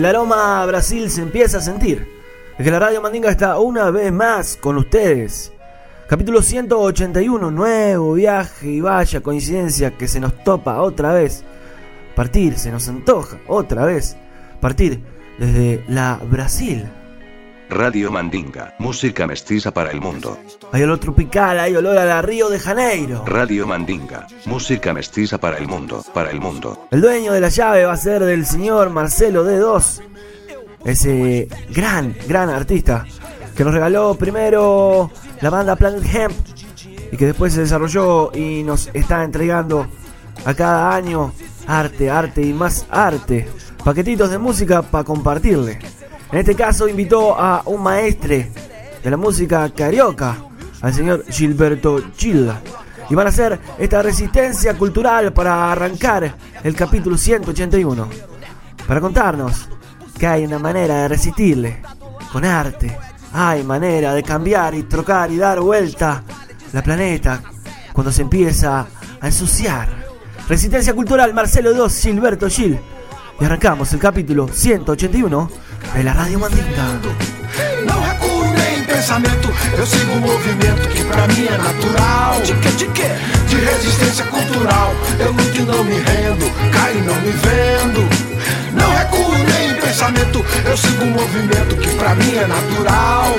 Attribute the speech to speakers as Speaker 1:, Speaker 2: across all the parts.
Speaker 1: El
Speaker 2: aroma a Brasil se empieza a sentir. Es que la Radio Mandinga está una vez más con ustedes. Capítulo 181, nuevo viaje y vaya coincidencia que se nos topa otra vez. Partir, se nos antoja otra vez. Partir desde la Brasil.
Speaker 3: Radio Mandinga, música mestiza para el mundo.
Speaker 2: Hay olor tropical, hay olor a la Río de Janeiro.
Speaker 3: Radio Mandinga, música mestiza para el mundo, para el mundo.
Speaker 2: El dueño de la llave va a ser del señor Marcelo D2. Ese gran, gran artista que nos regaló primero la banda Planet Hemp y que después se desarrolló y nos está entregando a cada año arte, arte y más arte. Paquetitos de música para compartirle. En este caso invitó a un maestre de la música carioca, al señor Gilberto Gilda. Y van a hacer esta resistencia cultural para arrancar el capítulo 181. Para contarnos que hay una manera de resistirle con arte. Hay manera de cambiar y trocar y dar vuelta la planeta cuando se empieza a ensuciar. Resistencia cultural Marcelo II, Gilberto Gil. Y arrancamos el capítulo 181 de la Radio Mandinga.
Speaker 4: Não recuo nem em pensamento, eu sigo um movimento que pra mim é natural. De quê, de quê? De resistência cultural. Eu luto e não me rendo, caio e não me vendo. Não recuo nem em pensamento, eu sigo um movimento que pra mim é natural.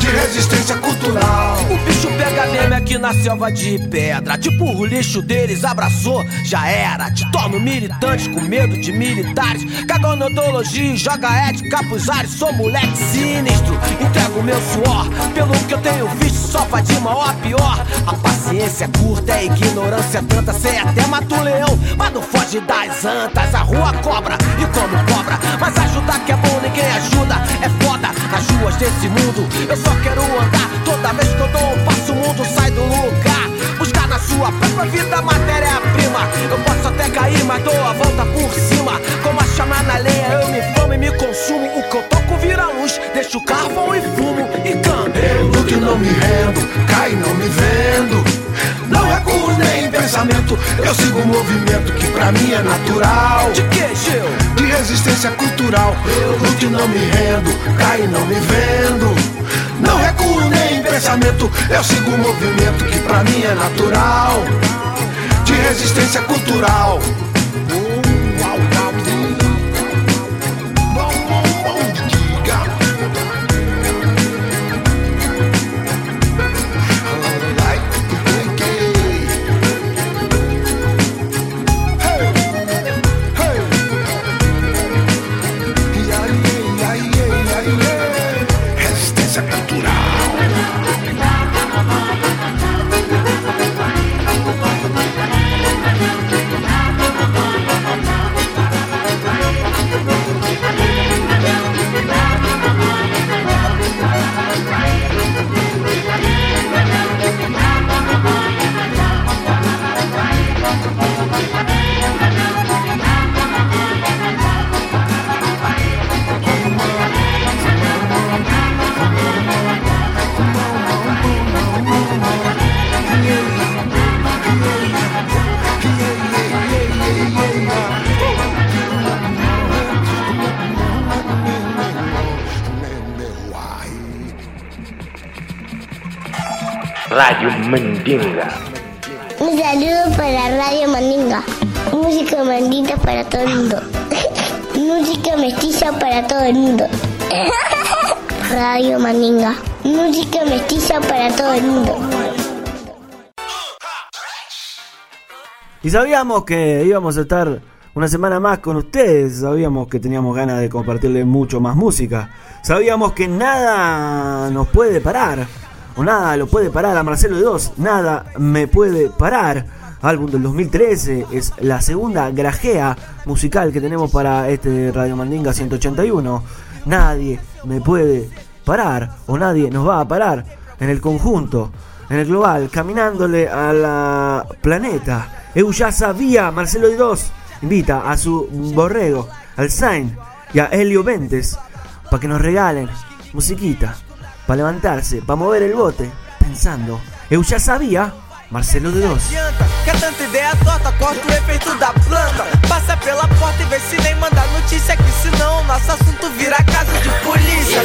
Speaker 4: De resistência cultural.
Speaker 5: O bicho pega mesmo aqui na selva de pedra. Tipo, o lixo deles abraçou, já era. Te torno militante com medo de militares. Caga odontologia e joga ética pros ares. Sou moleque sinistro, entrego meu suor. Pelo que eu tenho visto, só pra de a pior. A paciência é curta, a ignorância é tanta. Sei até mata o leão, mas não foge das antas. A rua cobra e como cobra. Mas ajudar que é bom, ninguém ajuda. É foda nas ruas desse mundo. Eu só quero andar. Toda vez que eu dou um passo, o mundo sai do lugar. Buscar na sua própria vida matéria-prima. Eu posso até cair, mas dou a volta por cima. Como a chama na lenha, eu me famo e me consumo. O que eu toco vira luz, deixo carvão e fumo e canto.
Speaker 4: Eu luto e não me rendo, caio e não me vendo. Não recuo nem em pensamento, eu sigo um movimento que pra mim é natural.
Speaker 5: De que, Gil?
Speaker 4: De resistência cultural, eu luto e não me rendo, caio e não me vendo. Não recuo nem em pensamento, eu sigo um movimento que pra mim é natural. De resistência cultural.
Speaker 6: Música mestiza para todo el mundo.
Speaker 2: Y sabíamos que íbamos a estar una semana más con ustedes. Sabíamos que teníamos ganas de compartirles mucho más música. Sabíamos que nada nos puede parar. O nada lo puede parar a Marcelo de Dos. Nada me puede parar. Álbum del 2013. Es la segunda grajea musical que tenemos para este Radio Mandinga 181. Nadie me puede parar. O nadie nos va a parar. En el conjunto. En el global. Caminándole a la planeta. Eu ya sabía, Marcelo de Dos invita a su borrego, al Zain y a Helio Ventes para que nos regalen musiquita, para levantarse, para mover el bote, pensando, eu ya sabía, Marcelo
Speaker 7: adianta Tanta ideia torta, corta o efeito da planta. Passa pela porta e vê se nem manda notícia Que senão nosso assunto vira caso de polícia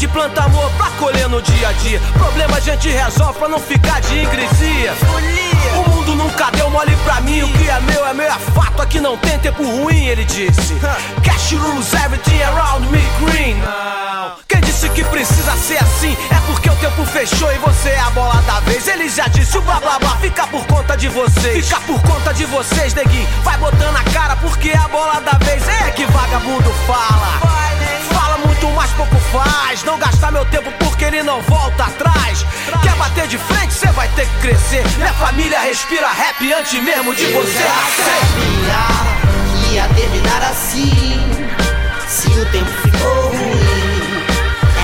Speaker 5: orgulhoso. Porque a gente planta amor pra colher no dia a dia. Problema a gente resolve pra não ficar de ingresia. O mundo nunca deu mole pra mim. O que é meu é meu, é fato. Aqui não tem tempo ruim, ele disse. Cash rules everything around me green. Quem disse que precisa ser assim? É porque o tempo fechou e você é a bola da vez. Ele já disse o blá blá blá, fica por conta de vocês. Fica por conta de vocês, neguinho. Vai botando a cara porque é a bola da vez. É que vagabundo fala. Fala muito, mas pouco faz. Não gastar meu tempo porque ele não volta atrás. Quer bater de frente, você vai ter que crescer. Minha família respira rap antes mesmo de você nascer.
Speaker 8: sabia que ia terminar assim Se o tempo ficou ruim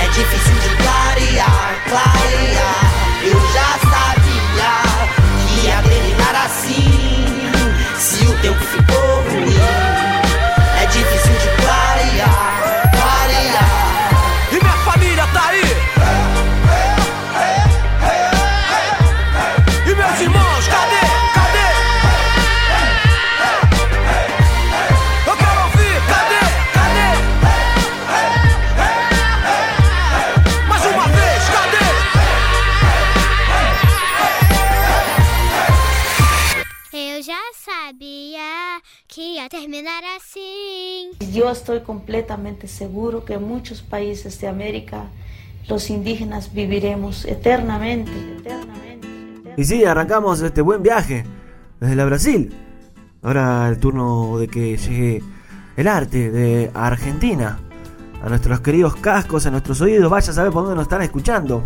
Speaker 8: É difícil de clarear, clarear Eu já sabia que ia terminar assim Se o tempo ficou
Speaker 6: ia terminar assim.
Speaker 9: Yo estoy completamente seguro que en muchos países de América los indígenas viviremos eternamente, eternamente.
Speaker 2: Y sí, arrancamos este buen viaje desde la Brasil. Ahora el turno de que llegue el arte de Argentina. A nuestros queridos cascos, a nuestros oídos, vaya a saber por dónde nos están escuchando.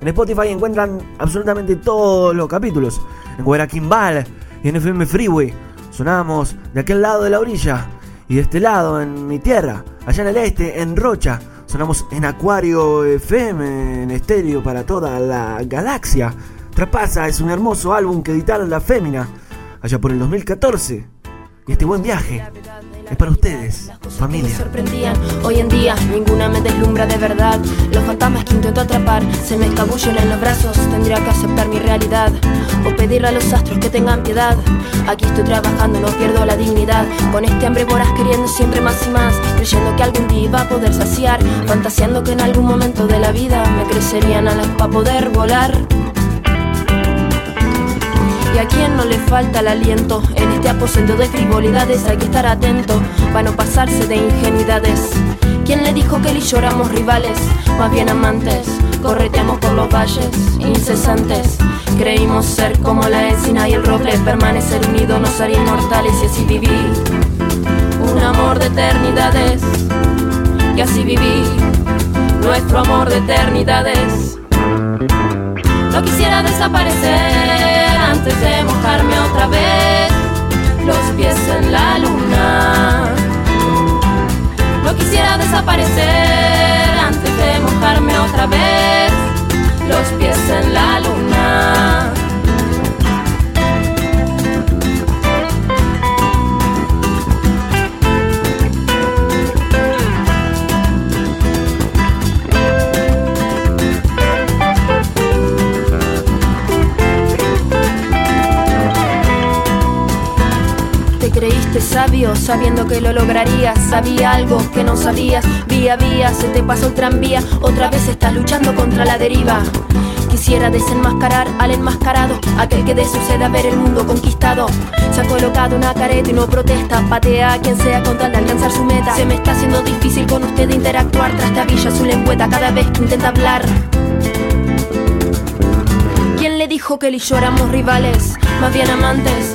Speaker 2: En Spotify encuentran absolutamente todos los capítulos. En Guaraquimbal y en FM Freeway. Sonamos de aquel lado de la orilla. Y de este lado, en mi tierra, allá en el este, en Rocha. Sonamos en Acuario FM, en estéreo para toda la galaxia. Trapasa es un hermoso álbum que editaron La Fémina allá por el 2014. Y este buen viaje es para ustedes, familia.
Speaker 10: sorprendían. Hoy en día ninguna me deslumbra de verdad. Los fantasmas que intento atrapar se me escabullen en los brazos. Tendría que aceptar mi realidad o pedirle a los astros que tengan piedad. Aquí estoy trabajando, no pierdo la dignidad. Con este hambre voraz queriendo siempre más y más. Creyendo que algún día iba a poder saciar. Fantaseando que en algún momento de la vida me crecerían alas para poder volar. Y a quien no le falta el aliento en este aposento de frivolidades hay que estar atento para no pasarse de ingenuidades. ¿Quién le dijo que él y yo rivales? Más bien amantes, correteamos por los valles incesantes. Creímos ser como la encina y el roble, permanecer unidos nos haría inmortales y así viví. Un amor de eternidades, y así viví nuestro amor de eternidades. No quisiera desaparecer antes de mojarme otra vez los pies en la luna. No quisiera desaparecer sabiendo que lo lograrías. Sabía algo que no sabías. Vía vía se te pasó el tranvía. Otra vez estás luchando contra la deriva. Quisiera desenmascarar al enmascarado, aquel que de sucede a ver el mundo conquistado. Se ha colocado una careta y no protesta, patea a quien sea con tal de alcanzar su meta. Se me está haciendo difícil con usted interactuar, trastabilla su lengüeta cada vez que intenta hablar. ¿Quién le dijo que él y yo éramos rivales? Más bien amantes,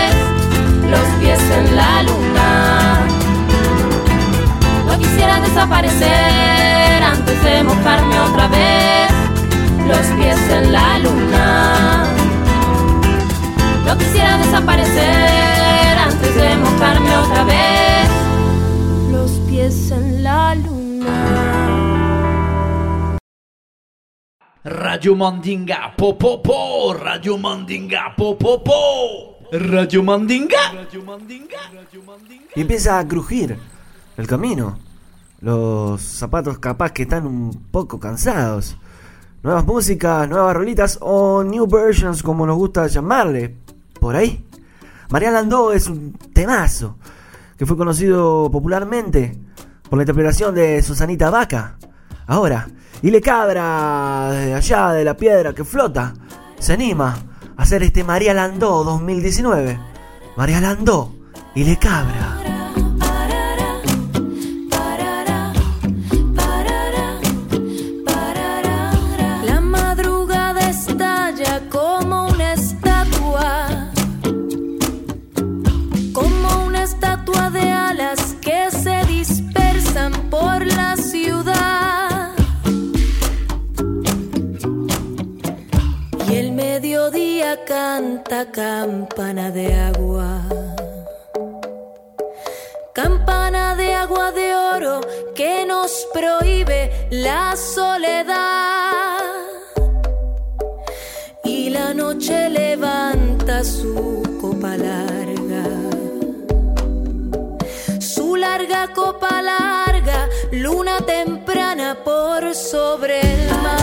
Speaker 10: los pies en la luna. No quisiera desaparecer antes de mojarme otra vez los pies en la luna. No quisiera desaparecer antes de mojarme otra vez los pies en la luna.
Speaker 11: Radio Mandinga, po Radio Mandinga, po, Radio Mandinga.
Speaker 2: Y empieza a crujir el camino. Los zapatos capaz que están un poco cansados. Nuevas músicas, nuevas rolitas o new versions como nos gusta llamarle. Por ahí. María Landó es un temazo que fue conocido popularmente por la interpretación de Susanita Vaca. Ahora, Ile Cabra, de allá de la piedra que flota, se anima hacer este María Landó 2019. María Landó, Ile Cabra.
Speaker 12: Canta campana de agua. Campana de agua de oro que nos prohíbe la soledad. Y la noche levanta su copa larga. Su larga copa larga, luna temprana por sobre el mar.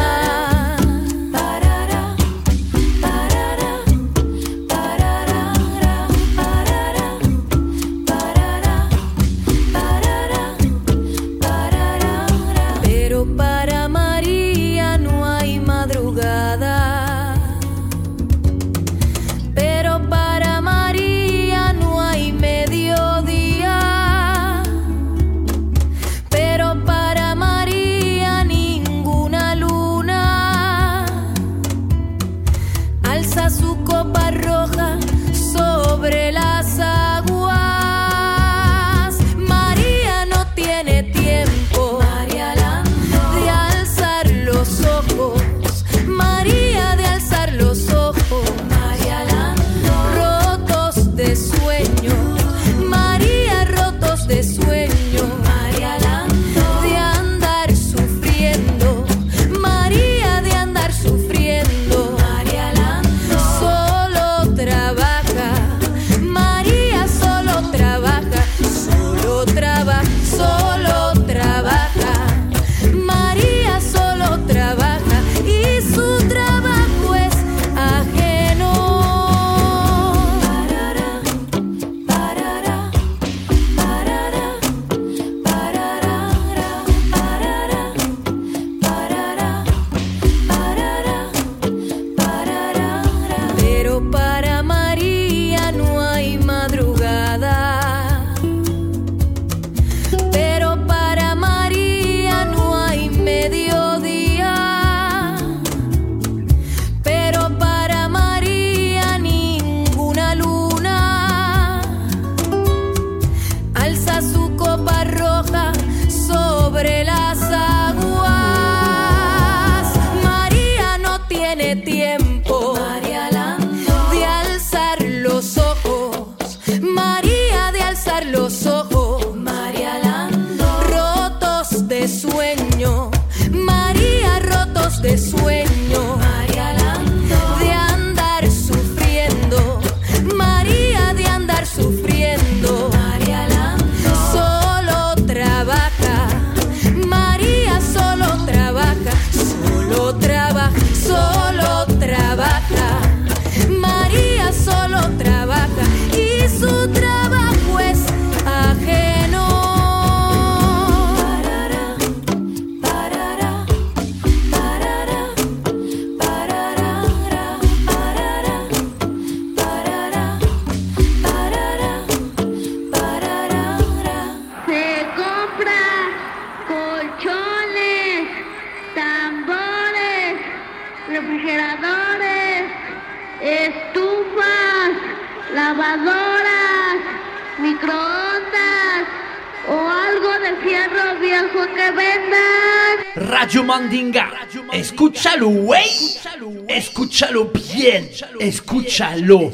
Speaker 11: Escúchalo bien, escúchalo.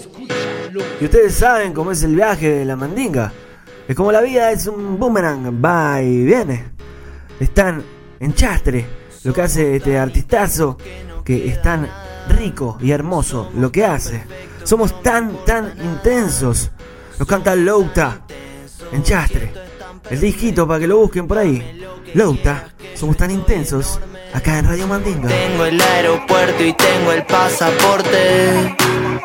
Speaker 2: Y ustedes saben cómo es el viaje de la mandinga. Es como la vida es un boomerang, va y viene. Están en chastre, lo que hace este artistazo, que es tan rico y hermoso lo que hace. Somos tan, tan intensos. Nos canta Louta en chastre. El disquito para que lo busquen por ahí. Louta, somos tan intensos acá en Radio Mandinga.
Speaker 8: Tengo el aeropuerto y tengo el pasaporte.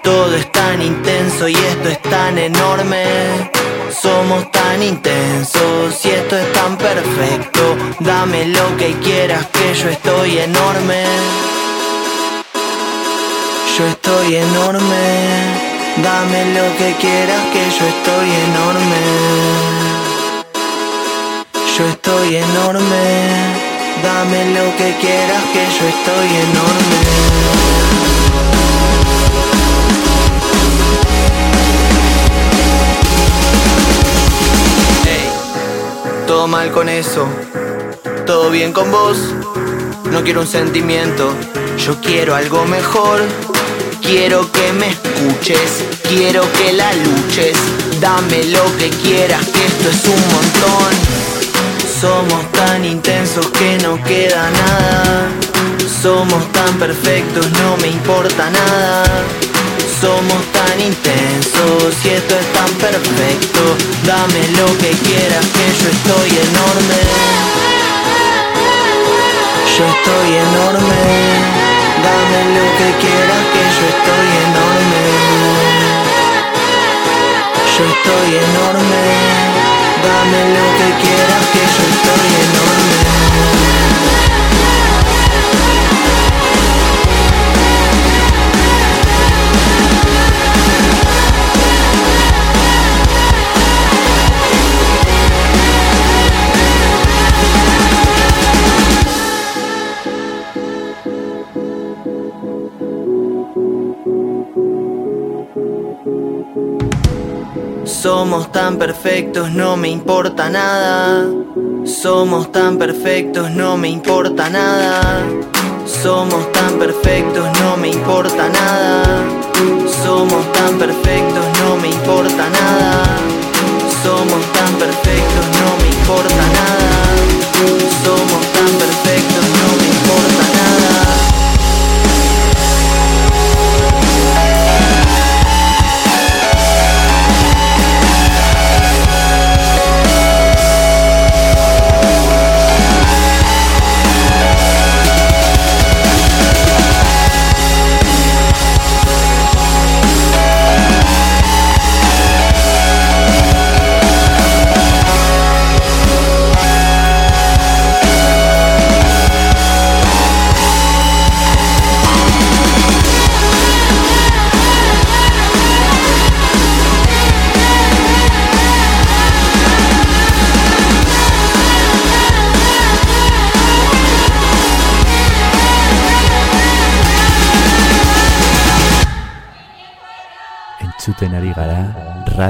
Speaker 8: Todo es tan intenso y esto es tan enorme. Somos tan intensos y esto es tan perfecto. Dame lo que quieras que yo estoy enorme. Yo estoy enorme. Dame lo que quieras que yo estoy enorme. Yo estoy enorme. Dame lo que quieras que yo estoy enorme. Todo mal con eso. Todo bien con vos. No quiero un sentimiento. Yo quiero algo mejor. Quiero que me escuches. Quiero que la luches. Dame lo que quieras, que esto es un montón. Somos tan intensos que no queda nada. Somos tan perfectos, no me importa nada. Somos tan intensos y esto es tan perfecto. Dame lo que quieras, que yo estoy enorme. Yo estoy enorme. Dame lo que quieras, que yo estoy enorme. Yo estoy enorme. Dame lo que quieras, que yo estoy enorme. Somos tan perfectos, no me importa nada. Somos tan perfectos, no me importa nada. Somos tan perfectos, no me importa nada. Somos tan perfectos, no me importa nada. Somos tan perfectos, no me importa nada. Somos tan perfectos,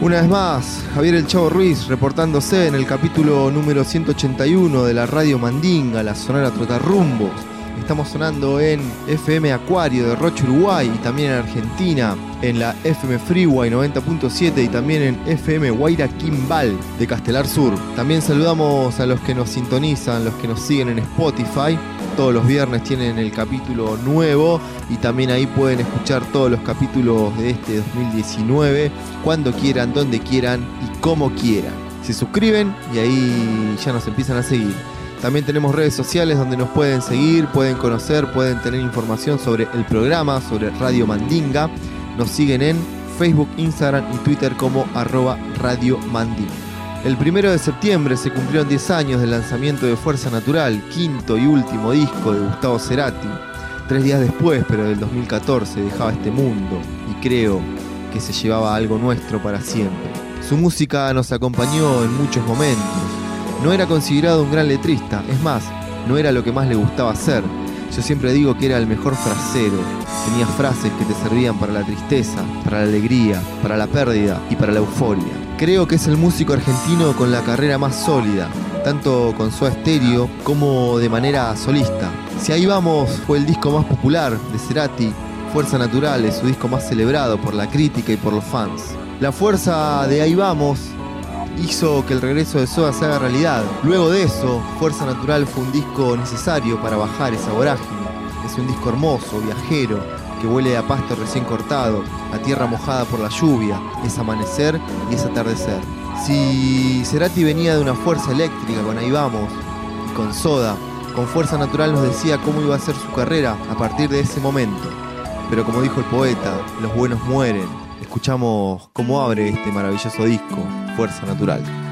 Speaker 13: Una vez más, Javier El Chavo Ruiz reportándose en el capítulo número 181 de la Radio Mandinga, la Sonora Trotarrumbos. Estamos sonando en FM Acuario de Roche, Uruguay y también en Argentina, en la FM Freeway 90.7 y también en FM Guaira Quimbal de Castelar Sur. También saludamos a los que nos sintonizan, los que nos siguen en Spotify. Todos los viernes tienen el capítulo nuevo y también ahí pueden escuchar todos los capítulos de este 2019 cuando quieran, donde quieran y como quieran. Se suscriben y ahí ya nos empiezan a seguir. También tenemos redes sociales donde nos pueden seguir, pueden conocer, pueden tener información sobre el programa, sobre Radio Mandinga. Nos siguen en Facebook, Instagram y Twitter como arroba Radio Mandinga. El primero de septiembre se cumplieron 10 años del lanzamiento de Fuerza Natural, quinto y último disco de Gustavo Cerati. Tres días después, pero del 2014, dejaba este mundo y creo que se llevaba algo nuestro para siempre. Su música nos acompañó en muchos momentos. No era considerado un gran letrista, es más, no era lo que más le gustaba hacer. Yo siempre digo que era el mejor frasero. Tenía frases que te servían para la tristeza, para la alegría, para la pérdida y para la euforia. Creo que es el músico argentino con la carrera más sólida, tanto con su estéreo como de manera solista. Si ahí vamos fue el disco más popular de Cerati, Fuerza Natural es su disco más celebrado por la crítica y por los fans. La fuerza de Ahí vamos hizo que el regreso de Soda se haga realidad. Luego de eso, Fuerza Natural fue un disco necesario para bajar esa vorágine. Es un disco hermoso, viajero, que huele a pasto recién cortado, a tierra mojada por la lluvia, es amanecer y es atardecer. Si Cerati venía de una fuerza eléctrica con Ahí vamos, y con Soda, con Fuerza Natural nos decía cómo iba a ser su carrera a partir de ese momento. Pero como dijo el poeta, los buenos mueren. Escuchamos cómo abre este maravilloso disco, Fuerza Natural.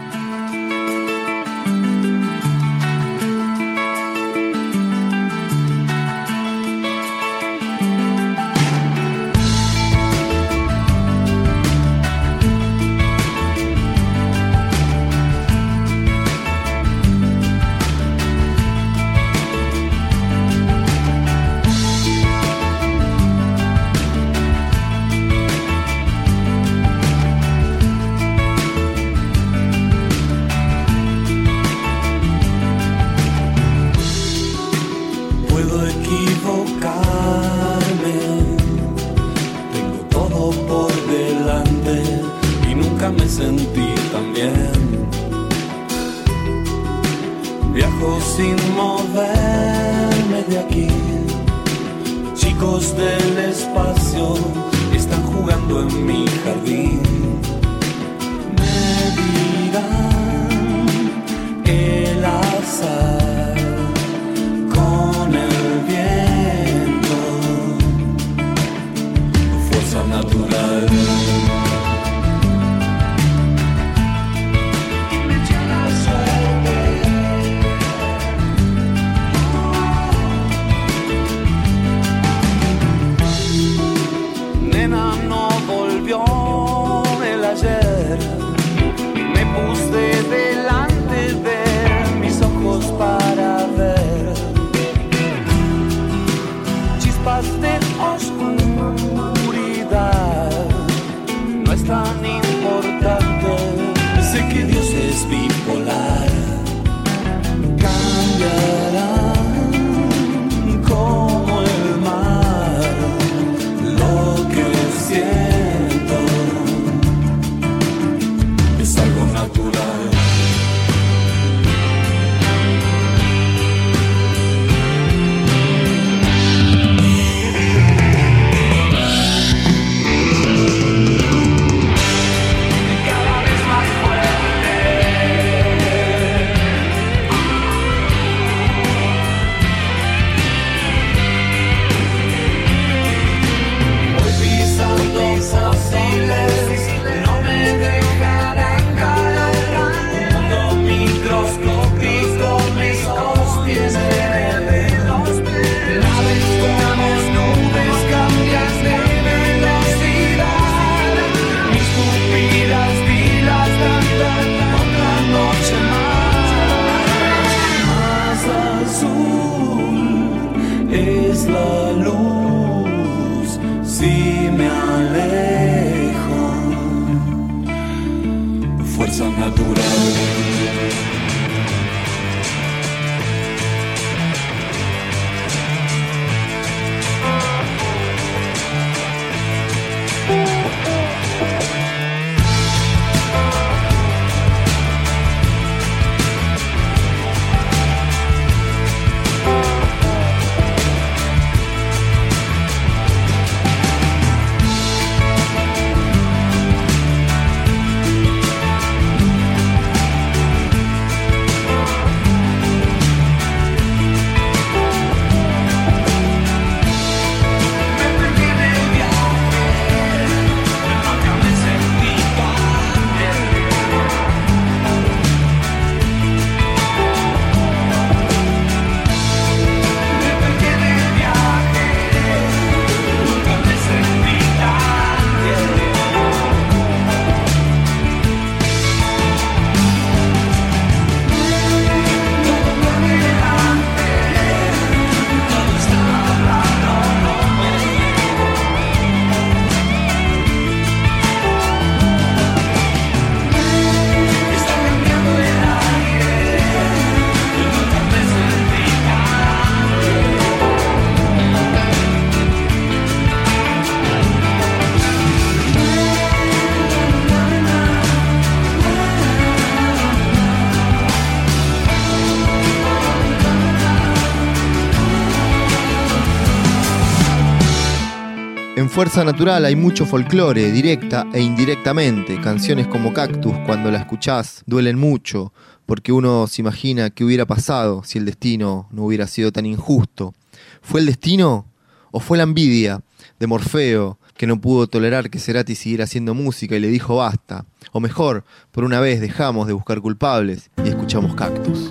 Speaker 14: Fuerza Natural
Speaker 13: hay mucho folclore, directa e indirectamente. Canciones como Cactus, cuando la escuchás, duelen mucho, porque uno se imagina qué hubiera pasado si el destino no hubiera sido tan injusto. ¿Fue el destino o fue la envidia de Morfeo, que no pudo tolerar que Cerati siguiera haciendo música y le dijo basta? O mejor, por una vez dejamos de buscar culpables y escuchamos Cactus.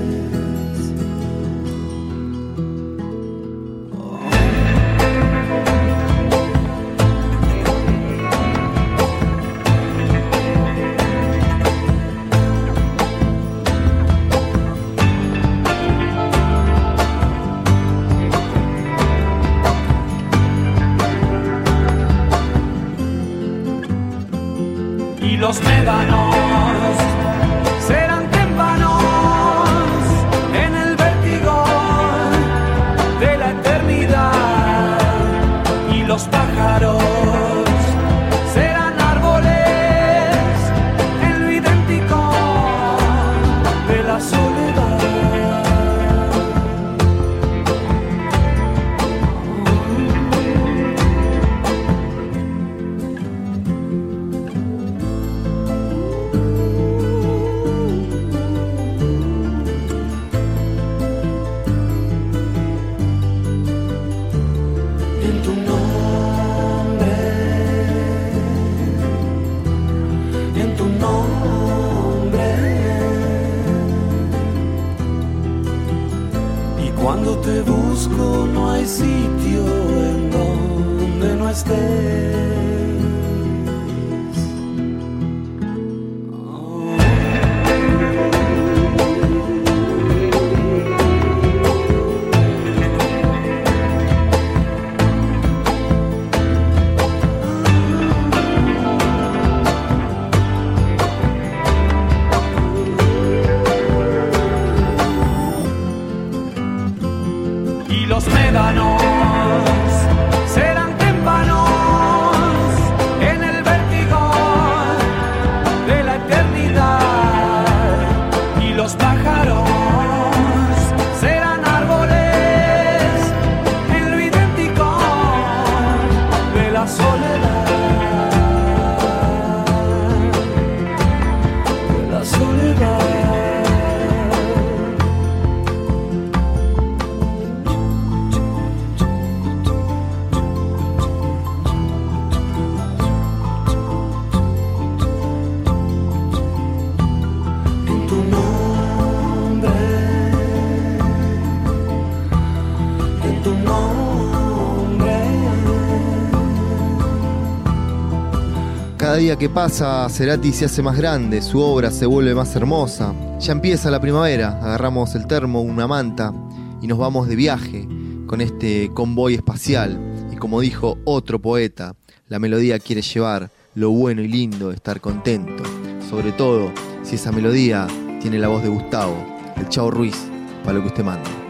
Speaker 13: Día que pasa, Cerati se hace más grande, su obra se vuelve más hermosa. Ya empieza la primavera, agarramos el termo, una manta y nos vamos de viaje con este convoy espacial. Y como dijo otro poeta, la melodía quiere llevar lo bueno y lindo de estar contento. Sobre todo si esa melodía tiene la voz de Gustavo, el Chavo Ruiz, para lo que usted manda.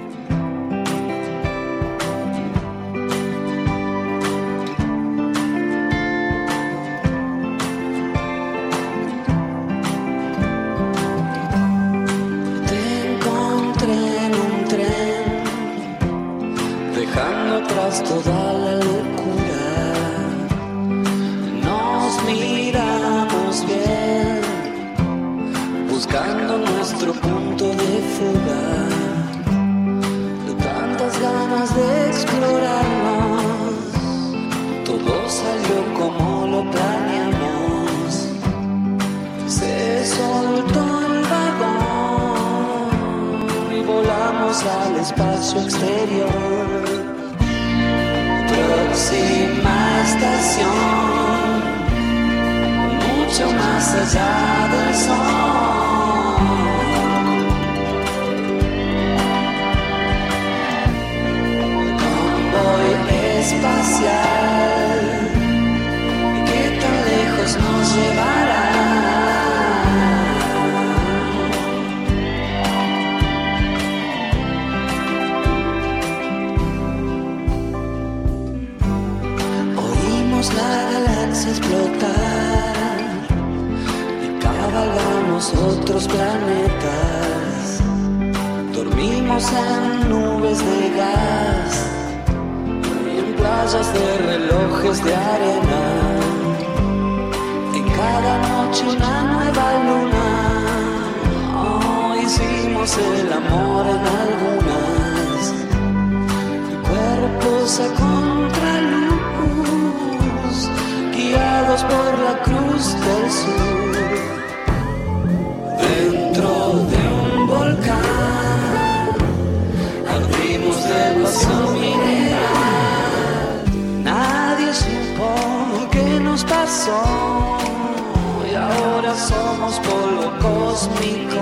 Speaker 14: Buscando nuestro punto de fuga. De tantas ganas de explorarnos, todo salió como lo planeamos. Se soltó el vagón y volamos al espacio exterior. Próxima estación, mucho más allá del sol. Espacial, ¿qué tan lejos nos llevará? Oímos la galaxia explotar y cabalgamos otros planetas. Dormimos en nubes de gas de relojes de arena. En cada noche una nueva luna. Oh, hicimos el amor en algunas cuerpos a contraluz, guiados por la cruz del sur. Y ahora somos polvo cósmico.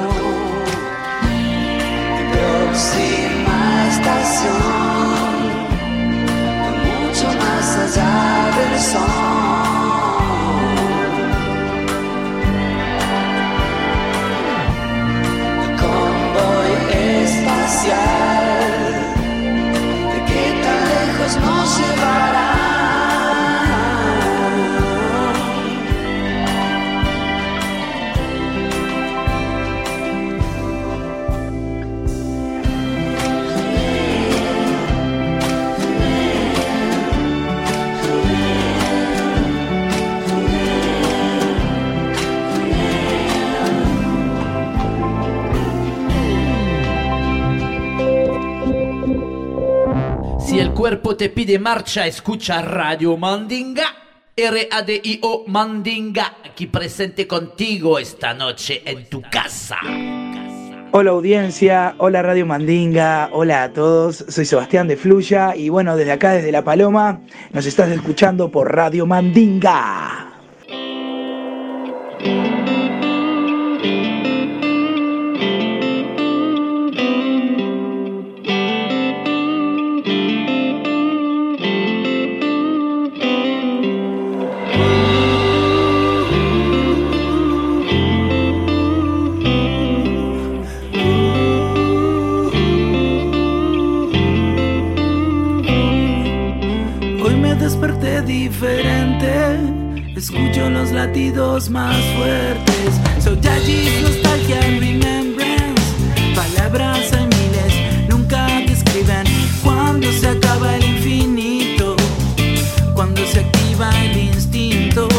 Speaker 11: Te pide marcha, escucha Radio Mandinga. R-A-D-I-O Mandinga, aquí presente contigo esta noche en tu casa.
Speaker 15: Hola audiencia, hola Radio Mandinga, hola a todos, soy Sebastián de Fluya y bueno, desde acá, desde La Paloma, nos estás escuchando por Radio Mandinga.
Speaker 14: Latidos más fuertes. Soy allí, nostalgia remembrance. Palabras hay miles, nunca describen cuando se acaba el infinito, cuando se activa el instinto.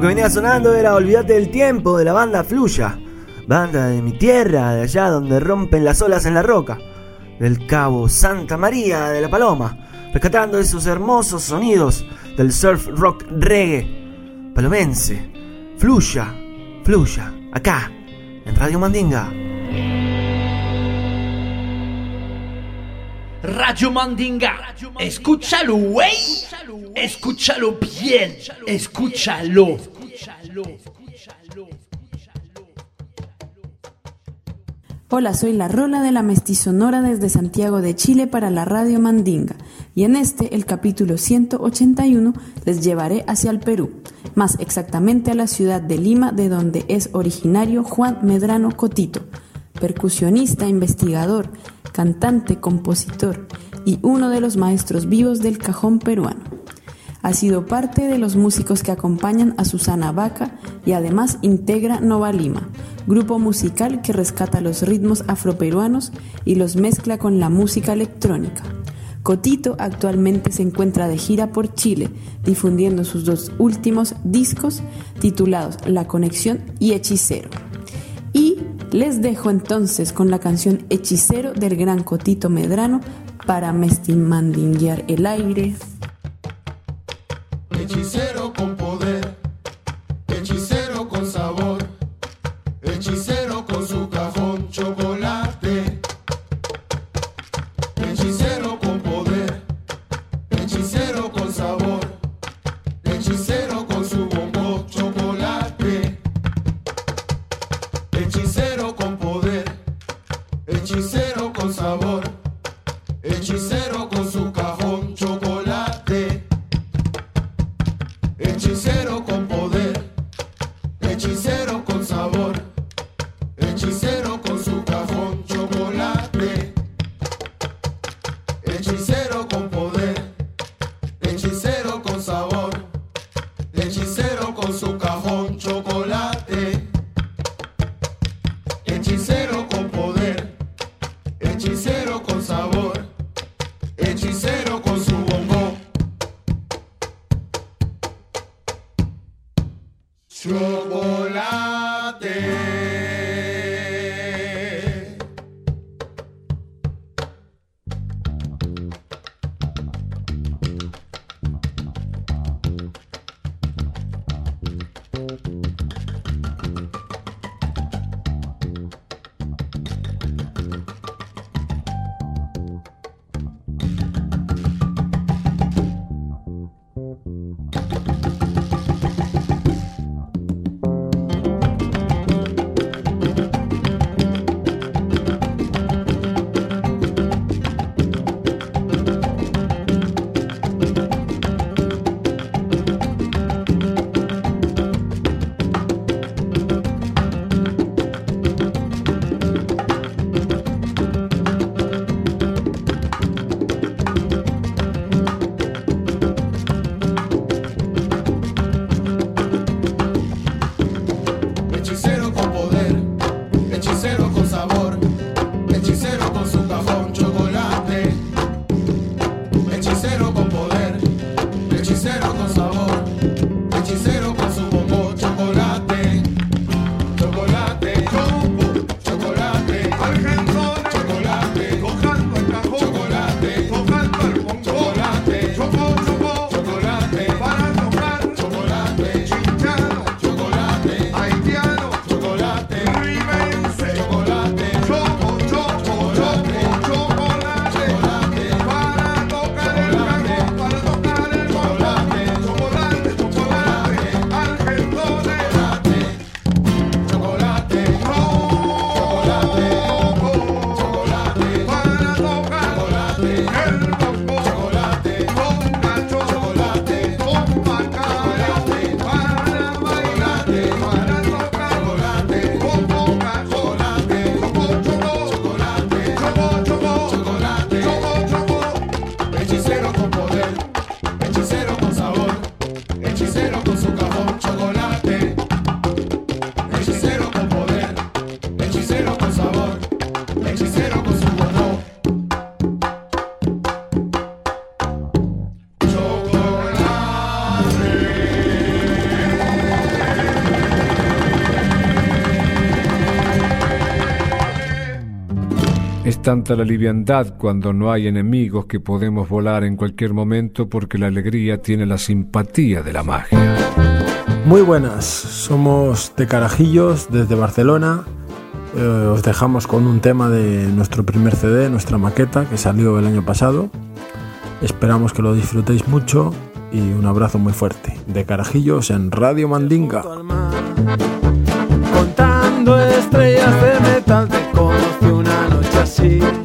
Speaker 16: Lo
Speaker 2: que venía sonando era Olvídate del tiempo de la banda Fluya, banda de mi tierra, de allá donde rompen las olas en la roca, del cabo Santa María de la Paloma, rescatando esos hermosos sonidos del surf rock reggae palomense. Fluya, fluya, acá, en Radio Mandinga.
Speaker 11: Radio Mandinga, escúchalo, güey. Escúchalo bien, escúchalo.
Speaker 17: Hola, soy la Rola de la Mestizonora desde Santiago de Chile para la Radio Mandinga y en este, el capítulo 181, les llevaré hacia el Perú, más exactamente a la ciudad de Lima de donde es originario Juan Medrano Cotito, percusionista, investigador, cantante, compositor y uno de los maestros vivos del cajón peruano. Ha sido parte de los músicos que acompañan a Susana Vaca y además integra Nova Lima, grupo musical que rescata los ritmos afroperuanos y los mezcla con la música electrónica. Cotito actualmente se encuentra de gira por Chile, difundiendo sus dos últimos discos titulados La Conexión y Hechicero. Y les dejo entonces con la canción Hechicero del gran Cotito Medrano para mestimandinguear el aire.
Speaker 4: Hechicero hechicero con sabor, hechicero con su cajón chocolate.
Speaker 18: Tanta la liviandad cuando no hay enemigos que podemos volar en cualquier momento porque la alegría tiene la simpatía de la magia.
Speaker 19: Muy buenas, somos de Carajillos desde Barcelona. Eh, os dejamos con un tema de nuestro primer CD, nuestra maqueta, que salió el año pasado. Esperamos que lo disfrutéis mucho y un abrazo muy fuerte. De Carajillos en Radio Mandinga.
Speaker 7: Contando estrellas de noche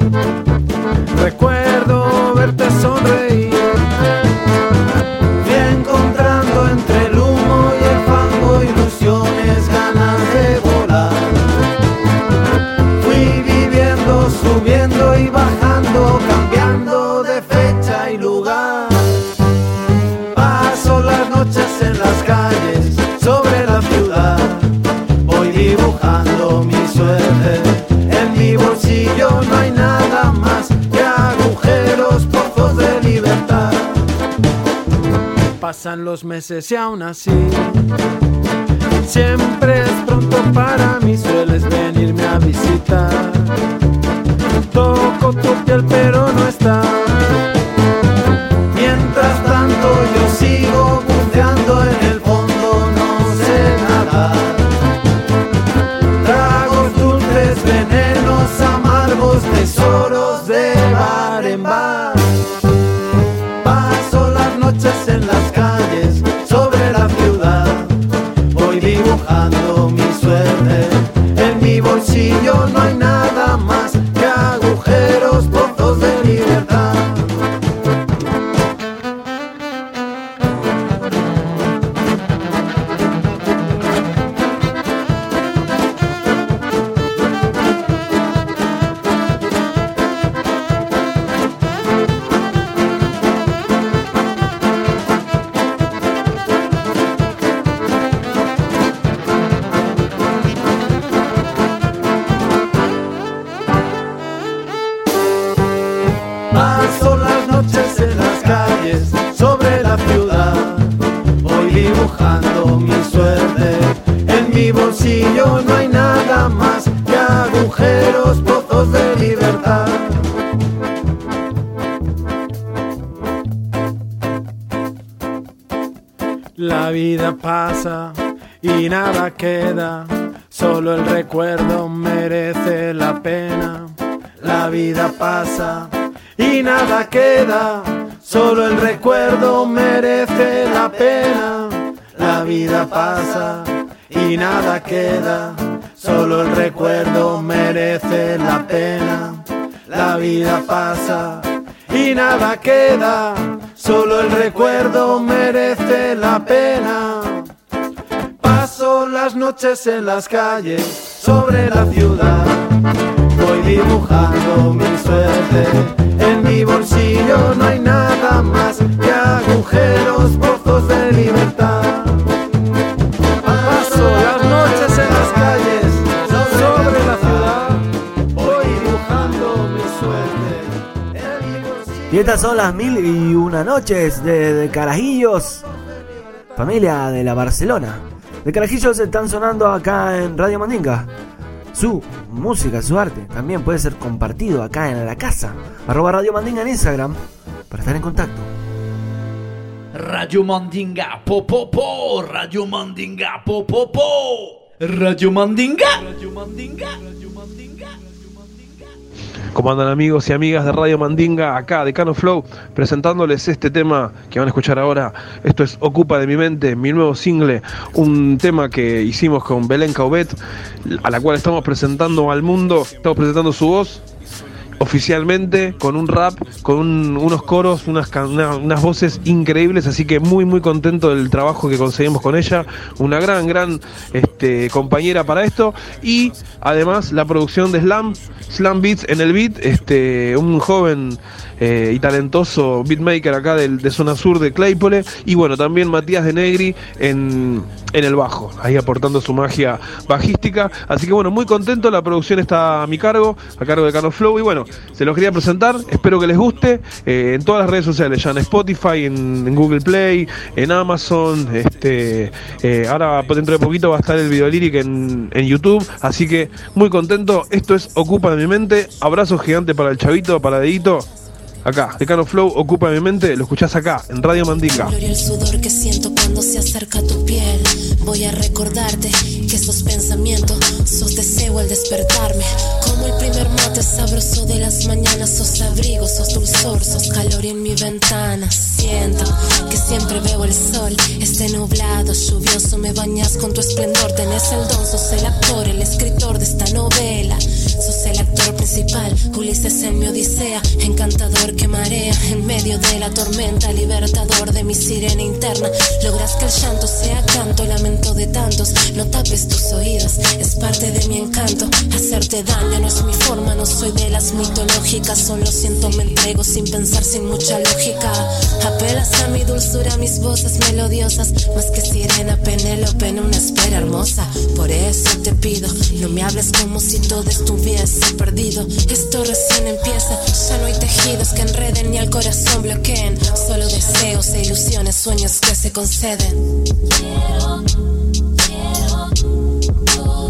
Speaker 7: Pasan los meses y aún así. Siempre es pronto para mí, sueles venirme a visitar. Toco tu piel, pero no está. Mientras tanto, yo sigo buceando en el fondo, no sé nadar. Tragos dulces, venenos amargos, tesoros de mi suerte. En mi bolsillo no hay nada más que agujeros, pozos de libertad. La vida pasa y nada queda, solo el recuerdo merece la pena. La vida pasa y nada queda, solo el recuerdo merece la pena. La vida pasa y nada queda, solo el recuerdo merece la pena. La vida pasa y nada queda, solo el recuerdo merece la pena. Paso las noches en las calles, sobre la ciudad. Voy dibujando mi suerte. En mi bolsillo no hay nada más que agujeros, pozos de libertad.
Speaker 2: Y estas son las mil y una noches de, Carajillos, familia de la Barcelona. De Carajillos están sonando acá en Radio Mandinga. Su música, su arte también puede ser compartido acá en la casa. Arroba Radio Mandinga en Instagram para estar en contacto.
Speaker 11: Radio Mandinga, po po Radio Mandinga, po po po, Radio Mandinga. Radio Mandinga.
Speaker 20: ¿Cómo andan amigos y amigas de Radio Mandinga? Acá de Cano Flow, presentándoles este tema que van a escuchar ahora. Esto es Ocupa de mi mente, mi nuevo single, un tema que hicimos con Belén Caubet, a la cual estamos presentando al mundo, estamos presentando su voz oficialmente con un rap, con un- unos coros, unas voces increíbles, así que muy muy contento del trabajo que conseguimos con ella, una gran gran este, compañera para esto. Y además la producción de Slam, Slam Beats en el beat, este, un joven eh, y talentoso beatmaker acá del- de zona sur de Claypole. Y bueno, también Matías de Negri en, en el bajo, ahí aportando su magia bajística. Así que bueno, muy contento, la producción está a mi cargo, a cargo de Carlos Flow. Y bueno, se los quería presentar, espero que les guste. eh, en todas las redes sociales, ya en Spotify, en, en Google Play, en Amazon. Este, eh, ahora dentro de poquito va a estar el video líric en, en YouTube. Así que muy contento. Esto es Ocupa de mi mente. Abrazo gigante para el chavito, para Dedito. Acá, de Carlos Flow, Ocupa mi mente. Lo escuchás acá, en Radio Mandinga.
Speaker 21: El primer mate sabroso de las mañanas, sos abrigo, sos dulzor, sos calor en mi ventana. Siento que siempre veo el sol, este nublado, lluvioso, me bañas con tu esplendor. Tenés el don, sos el actor, el escritor de esta novela. Sos el actor principal, Ulises en mi odisea, encantador que marea en medio de la tormenta, libertador de mi sirena interna. Logras que el llanto sea canto, lamento de tantos. No tapes tus oídos, es parte de mi encanto. Hacerte daño no es mi forma, no soy de las mitológicas. Solo siento, me entrego sin pensar, sin mucha lógica. Apelas a mi dulzura, mis voces melodiosas. Más que sirena, Penélope en una espera hermosa. Por eso te pido, no me hables como si todo estuviese perdido. Esto recién empieza, ya no hay tejidos que enreden ni al corazón bloqueen. Solo deseos e ilusiones, sueños que se conceden. Quiero, quiero todo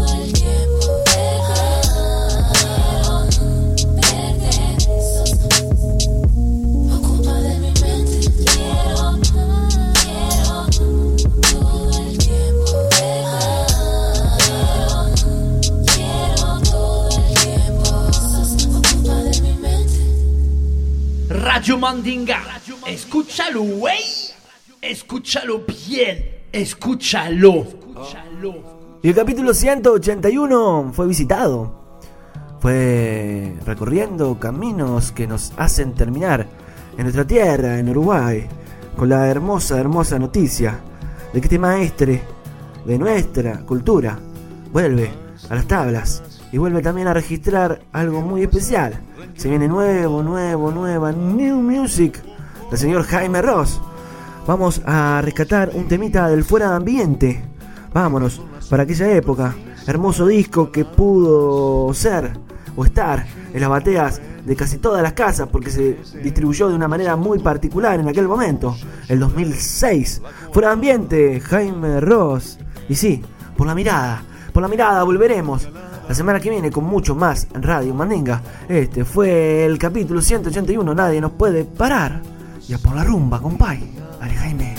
Speaker 11: Radio. Escúchalo, güey. Escúchalo bien. Escúchalo.
Speaker 2: Y el capítulo 181 fue visitado. Fue recorriendo caminos que nos hacen terminar en nuestra tierra, en Uruguay, con la hermosa, hermosa noticia de que este maestre de nuestra cultura vuelve a las tablas y vuelve también a registrar algo muy especial. Se viene nuevo, nuevo, nueva, new music del señor Jaime Ross. Vamos a rescatar un temita del fuera de ambiente. Vámonos, para aquella época. Hermoso disco que pudo ser o estar en las bateas de casi todas las casas porque se distribuyó de una manera muy particular en aquel momento, el 2006. Fuera de ambiente, Jaime Ross. Y sí, por la mirada, por la mirada volveremos. La semana que viene con mucho más Radio Mandinga. Este fue el capítulo 181, nadie nos puede parar. Y a por la rumba, compay. Dale, Jaime.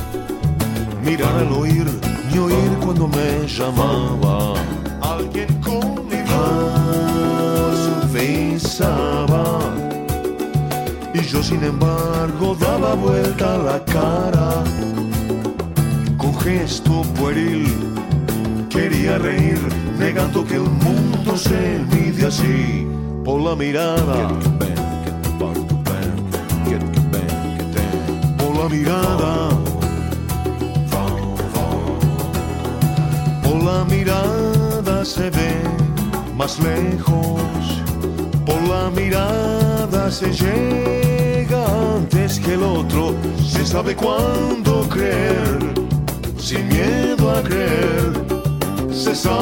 Speaker 4: Mirar al oír, ni oír cuando me llamaba. Alguien con mi voz besaba. Y yo sin embargo daba vuelta la cara. Con gesto pueril quería reír, negando que el mundo se mide así. Por la mirada. Por la mirada. Por la mirada se ve más lejos, por la mirada se llega antes que el otro, se sabe cuándo creer, sin miedo a creer, se sabe.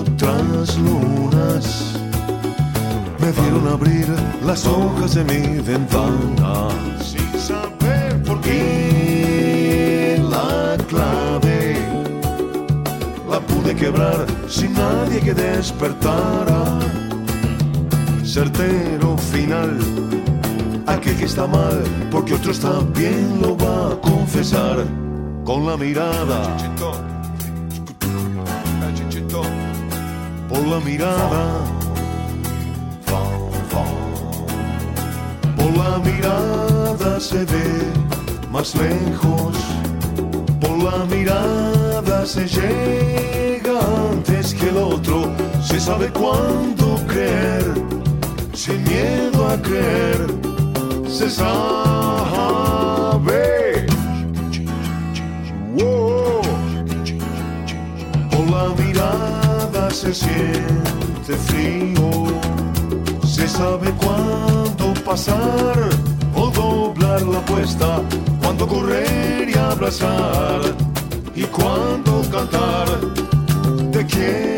Speaker 4: Otras lunas me vieron abrir las hojas de mi ventana pude quebrar sin nadie que despertara. Certero final aquel que está mal porque otro está bien lo va a confesar con la mirada. Por la mirada. Por la mirada se ve más lejos. Por la mirada se llega antes que el otro se sabe cuándo creer va a creer, se sabe. Por la mirada se siente frío, se sabe cuándo pasar o doblar la apuesta, cuándo correr y abrazar y cuándo cantar. Te quiero